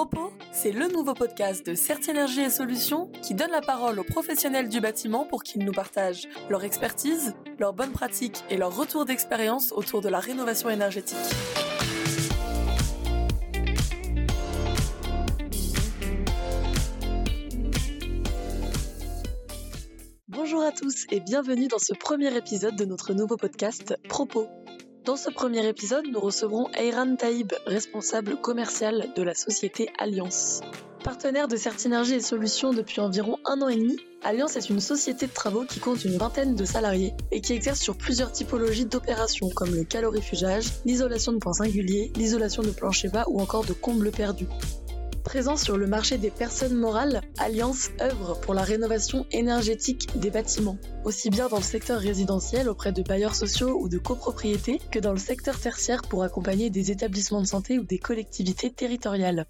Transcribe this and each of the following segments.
Propos, c'est le nouveau podcast de Certienergie et Solutions qui donne la parole aux professionnels du bâtiment pour qu'ils nous partagent leur expertise, leurs bonnes pratiques et leur retour d'expérience autour de la rénovation énergétique. Bonjour à tous et bienvenue dans ce premier épisode de notre nouveau podcast Propos. Dans ce premier épisode, nous recevrons Ayran Taïb, responsable commercial de la société Alliance. Partenaire de Certinergie et Solutions depuis environ un an et demi, Alliance est une société de travaux qui compte une vingtaine de salariés et qui exerce sur plusieurs typologies d'opérations comme le calorifugage, l'isolation de points singuliers, l'isolation de plancher bas ou encore de combles perdus. Présent sur le marché des personnes morales, Alliance œuvre pour la rénovation énergétique des bâtiments, aussi bien dans le secteur résidentiel auprès de bailleurs sociaux ou de copropriétés que dans le secteur tertiaire pour accompagner des établissements de santé ou des collectivités territoriales.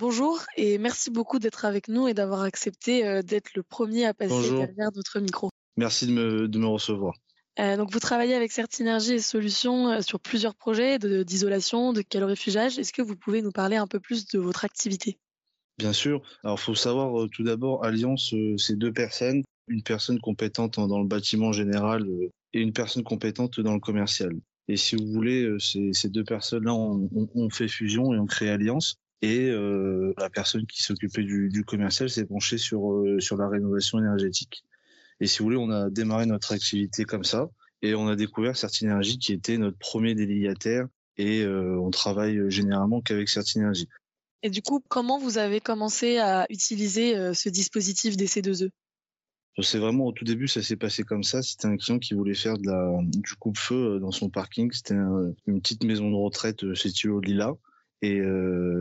Bonjour et merci beaucoup d'être avec nous et d'avoir accepté euh, d'être le premier à passer derrière notre micro. Merci de me, de me recevoir. Euh, donc vous travaillez avec Certinergie et Solutions euh, sur plusieurs projets d'isolation, de, calorifugage. Est-ce que vous pouvez nous parler un peu plus de votre activité? Bien sûr. Alors il faut savoir euh, tout d'abord, Alliance, c'est deux personnes, une personne compétente dans le bâtiment général et une personne compétente dans le commercial. Et si vous voulez, ces, deux personnes-là ont, fait fusion et ont créé Alliance. Et la personne qui s'occupait du, commercial s'est penchée sur la rénovation énergétique. Et si vous voulez, on a démarré notre activité comme ça. Et on a découvert Certinergie qui était notre premier délégataire. Et euh, on travaille généralement qu'avec Certinergie. Et du coup, comment vous avez commencé à utiliser euh, ce dispositif des C2E c'est vraiment au tout début, ça s'est passé comme ça. C'était un client qui voulait faire de la, du coupe-feu euh, dans son parking. C'était une petite maison de retraite située au Lila. Et,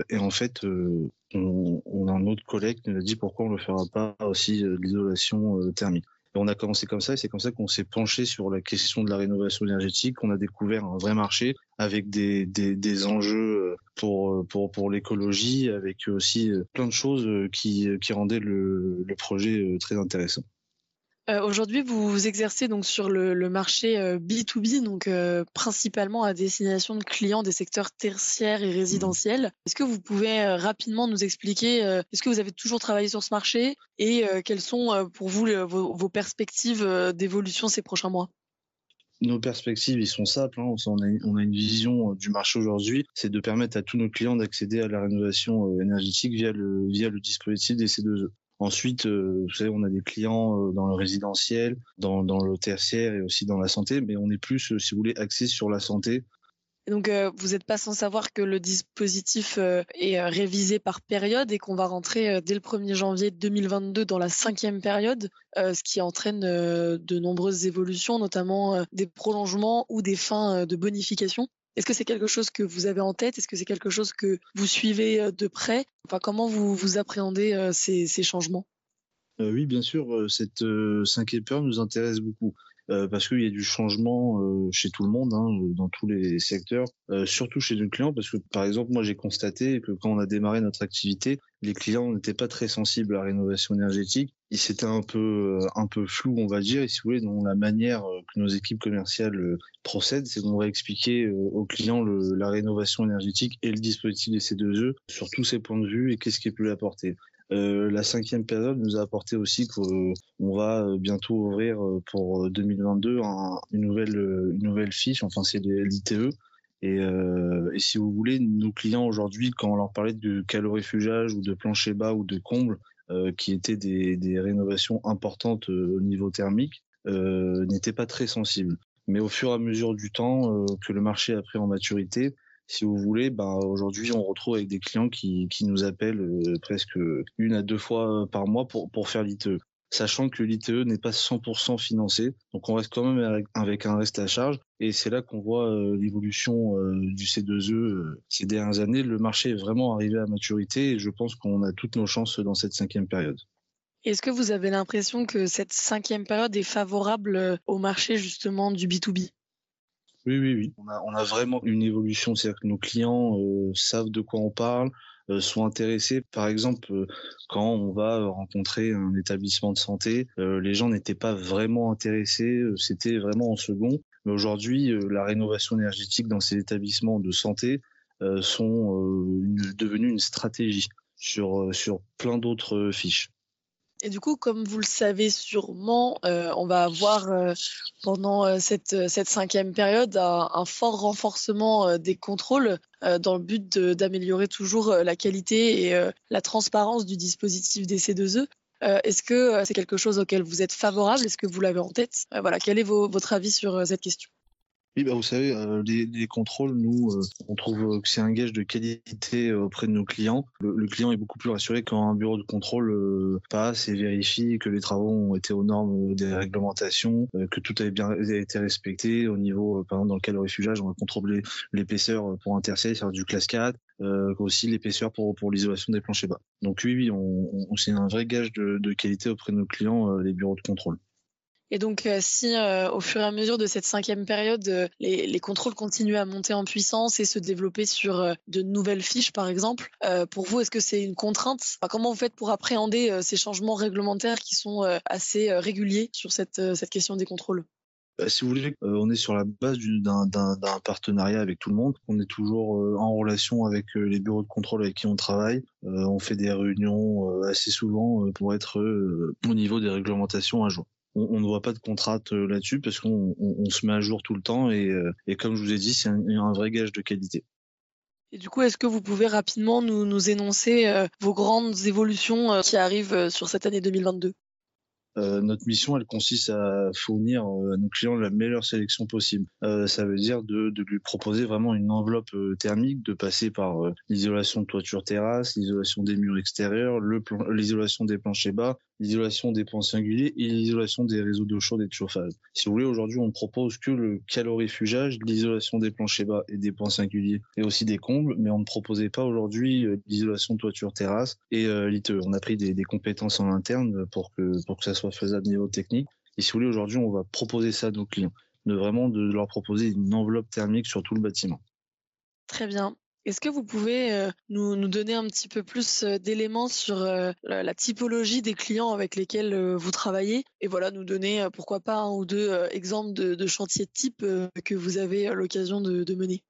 et en fait, on, on, a un autre collègue qui nous a dit pourquoi on ne le fera pas aussi de l'isolation thermique on a commencé comme ça et c'est comme ça qu'on s'est penché sur la question de la rénovation énergétique. On a découvert un vrai marché avec des, des, enjeux pour, pour, pour l'écologie, avec aussi plein de choses qui, qui rendaient le projet très intéressant. Euh, aujourd'hui, vous exercez donc sur le, marché B2B, euh, donc euh, principalement à destination de clients des secteurs tertiaires et résidentiels. Est-ce que vous pouvez rapidement nous expliquer, est-ce que vous avez toujours travaillé sur ce marché et quelles sont pour vous vos, perspectives d'évolution ces prochains mois? Nos perspectives, sont simples. Hein. On, a, on, a, une vision du marché aujourd'hui, c'est de permettre à tous nos clients d'accéder à la rénovation énergétique via le, via le dispositif des C2E. Ensuite, euh, vous savez, on a des clients euh, dans le résidentiel, dans, le tertiaire et aussi dans la santé, mais on est plus, euh, si vous voulez, axé sur la santé. donc, vous n'êtes pas sans savoir que le dispositif est révisé par période et qu'on va rentrer dès le 1er janvier 2022 dans la cinquième période, ce qui entraîne de nombreuses évolutions, notamment des prolongements ou des fins de bonification. Est-ce que c'est quelque chose que vous avez en tête? Est-ce que c'est quelque chose que vous suivez euh, de près? Enfin, comment vous, appréhendez euh, ces, changements? Euh, Oui, bien sûr, cette cinquième période nous intéresse beaucoup. Parce qu'il y a du changement chez tout le monde, hein, dans tous les secteurs, surtout chez nos clients, parce que par exemple, moi j'ai constaté que quand on a démarré notre activité, les clients n'étaient pas très sensibles à la rénovation énergétique. C'était un peu un peu flou, on va dire. Et si vous voulez, dans la manière que nos équipes commerciales procèdent, c'est qu'on va expliquer aux clients la rénovation énergétique et le dispositif des C2E sur tous ces points de vue et qu'est-ce qui peut l'apporter. Euh, la cinquième période nous a apporté aussi qu'on va bientôt ouvrir pour 2022 une nouvelle une nouvelle fiche. Enfin, c'est l'ITE et, euh, et, si vous voulez, nos clients aujourd'hui, quand on leur parlait de calorifugage ou de plancher bas ou de comble, euh, qui étaient des, rénovations importantes euh, au niveau thermique, euh, n'étaient pas très sensibles. Mais au fur et à mesure du temps euh, que le marché a pris en maturité, si vous voulez, ben aujourd'hui on retrouve avec des clients qui, nous appellent euh, presque une à deux fois par mois pour, faire l'ITE sachant que l'ITE n'est pas 100% financé. Donc on reste quand même avec, un reste à charge. Et c'est là qu'on voit euh, l'évolution euh, du C2E euh, ces dernières années. Le marché est vraiment arrivé à maturité et je pense qu'on a toutes nos chances dans cette cinquième période. Est-ce que vous avez l'impression que cette cinquième période est favorable au marché justement du B2B oui, oui, oui. On a, vraiment une évolution, c'est-à-dire que nos clients savent de quoi on parle, euh, sont intéressés. Par exemple, euh, quand on va rencontrer un établissement de santé, euh, les gens n'étaient pas vraiment intéressés, c'était vraiment en second. Mais aujourd'hui, la rénovation énergétique dans ces établissements de santé sont devenus une stratégie sur plein d'autres fiches. Et du coup, comme vous le savez sûrement, euh, on va avoir euh, pendant euh, cette, cette, cinquième période un, fort renforcement des contrôles dans le but d'améliorer toujours la qualité et la transparence du dispositif des C2E. Est-ce que c'est quelque chose auquel vous êtes favorable? Est-ce que vous l'avez en tête? Voilà, quel est votre avis sur cette question? Oui, bah vous savez, euh, les, les, contrôles, nous, euh, on trouve que c'est un gage de qualité euh, auprès de nos clients. Le, client est beaucoup plus rassuré quand un bureau de contrôle passe et vérifie que les travaux ont été aux normes des réglementations, que tout a bien été respecté au niveau, par exemple, dans le cas de réfugiage, on va contrôler l'épaisseur pour un tertiaire, c'est du classe 4, aussi l'épaisseur pour, pour l'isolation des planchers bas. Donc oui, oui, on, on c'est un vrai gage de, de, qualité auprès de nos clients, les bureaux de contrôle. Et donc, euh, si euh, au fur et à mesure de cette cinquième période, euh, les, contrôles continuent à monter en puissance et se développer sur de nouvelles fiches, par exemple, pour vous, est-ce que c'est une contrainte? Comment vous faites pour appréhender ces changements réglementaires qui sont assez réguliers sur cette, cette question des contrôles? Si vous voulez, on est sur la base d'un partenariat avec tout le monde. On est toujours en relation avec les bureaux de contrôle avec qui on travaille. on fait des réunions assez souvent pour être au niveau des réglementations à jour on, ne voit pas de contrainte euh, là-dessus parce qu'on se met à jour tout le temps et, euh, comme je vous ai dit, c'est un, vrai gage de qualité. Et du coup, est-ce que vous pouvez rapidement nous, énoncer euh, vos grandes évolutions qui arrivent sur cette année 2022 euh, notre mission, elle consiste à fournir euh, à nos clients la meilleure sélection possible. Euh, ça veut dire de, lui proposer vraiment une enveloppe thermique, de passer par l'isolation de toiture terrasse, l'isolation des murs extérieurs, l'isolation des planchers bas, l'isolation des points singuliers et l'isolation des réseaux d'eau chaude et de chauffage. Si vous voulez, aujourd'hui, on propose que le calorifugage, l'isolation des planchers bas et des points singuliers et aussi des combles, mais on ne proposait pas aujourd'hui l'isolation de toiture terrasse et l'ITE. On a pris des, compétences en interne pour que ça soit faisable niveau technique. Et si vous voulez, aujourd'hui, on va proposer ça à nos clients, de vraiment de leur proposer une enveloppe thermique sur tout le bâtiment. Très bien. Est-ce que vous pouvez euh, nous, nous, donner un petit peu plus euh, d'éléments sur euh, la, typologie des clients avec lesquels vous travaillez? Et voilà nous donner pourquoi pas un ou deux exemples de, chantiers de type que vous avez l'occasion de, mener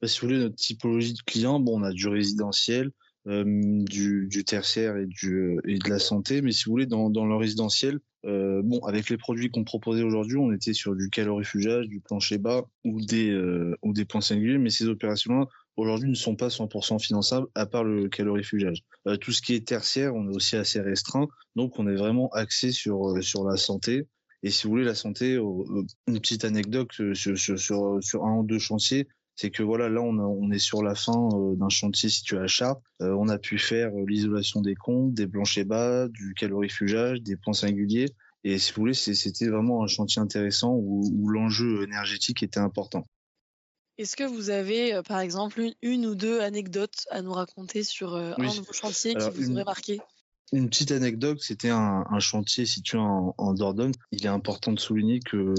bah, Si vous voulez notre typologie de clients, bon on a du résidentiel, du, du, tertiaire et, du, et de la santé. Mais si vous voulez, dans, le résidentiel, euh, bon, avec les produits qu'on proposait aujourd'hui, on était sur du calorifugage, du plancher bas ou des, euh, ou des points singuliers, mais ces opérations-là, aujourd'hui, ne sont pas 100% finançables, à part le calorifugage. Euh, tout ce qui est tertiaire, on est aussi assez restreint, donc on est vraiment axé sur, euh, sur la santé. Et si vous voulez, la santé, une petite anecdote sur, sur un ou deux chantiers, c'est que voilà, là, on, est sur la fin euh, d'un chantier situé à Chartres. Euh, on a pu faire euh, l'isolation des comptes, des planchers bas, du calorifugage, des points singuliers. Et si vous voulez, c'était vraiment un chantier intéressant où, l'enjeu énergétique était important. Est-ce que vous avez, par exemple, une, ou deux anecdotes à nous raconter sur un de vos chantiers qui vous aurait marqué? Une petite anecdote, c'était un, chantier situé en, Dordogne. Il est important de souligner que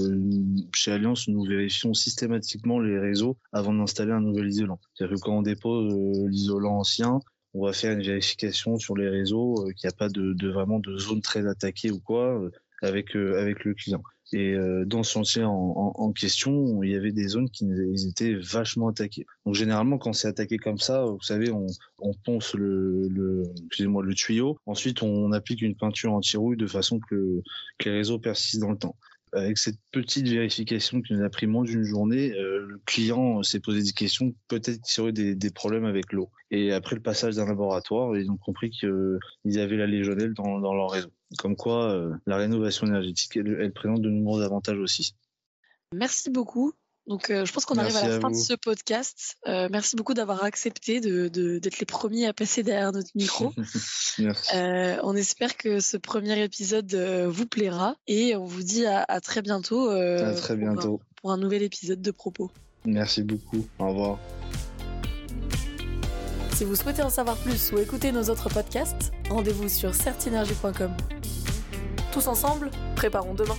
chez Alliance, nous vérifions systématiquement les réseaux avant d'installer un nouvel isolant. C'est-à-dire que quand on dépose euh, l'isolant ancien, on va faire une vérification sur les réseaux, euh, qu'il n'y a pas de, vraiment de zone très attaquée ou quoi euh, avec le client. Et euh, dans ce chantier en, question, il y avait des zones qui étaient vachement attaquées. Donc généralement, quand c'est attaqué comme ça, vous savez, on, on ponce le, le excusez-moi le tuyau. Ensuite, on applique une peinture anti-rouille de façon que, que les réseaux persistent dans le temps avec cette petite vérification qui nous a pris moins d'une journée, euh, le client s'est posé des questions, peut-être qu'il y aurait des, problèmes avec l'eau. Et après le passage d'un laboratoire, ils ont compris qu'ils avaient la légionelle dans, leur réseau. Comme quoi, euh, la rénovation énergétique, elle présente de nombreux avantages aussi. Merci beaucoup. Donc, euh, je pense qu'on arrive à la fin de ce podcast. Euh, merci beaucoup d'avoir accepté d'être de, d'être les premiers à passer derrière notre micro. euh, on espère que ce premier épisode euh, vous plaira et on vous dit à, à très bientôt. Euh, à très bientôt. Pour un, pour un nouvel épisode de Propos. Merci beaucoup. Au revoir. Si vous souhaitez en savoir plus ou écouter nos autres podcasts, rendez-vous sur certinergie.com. Tous ensemble, préparons demain.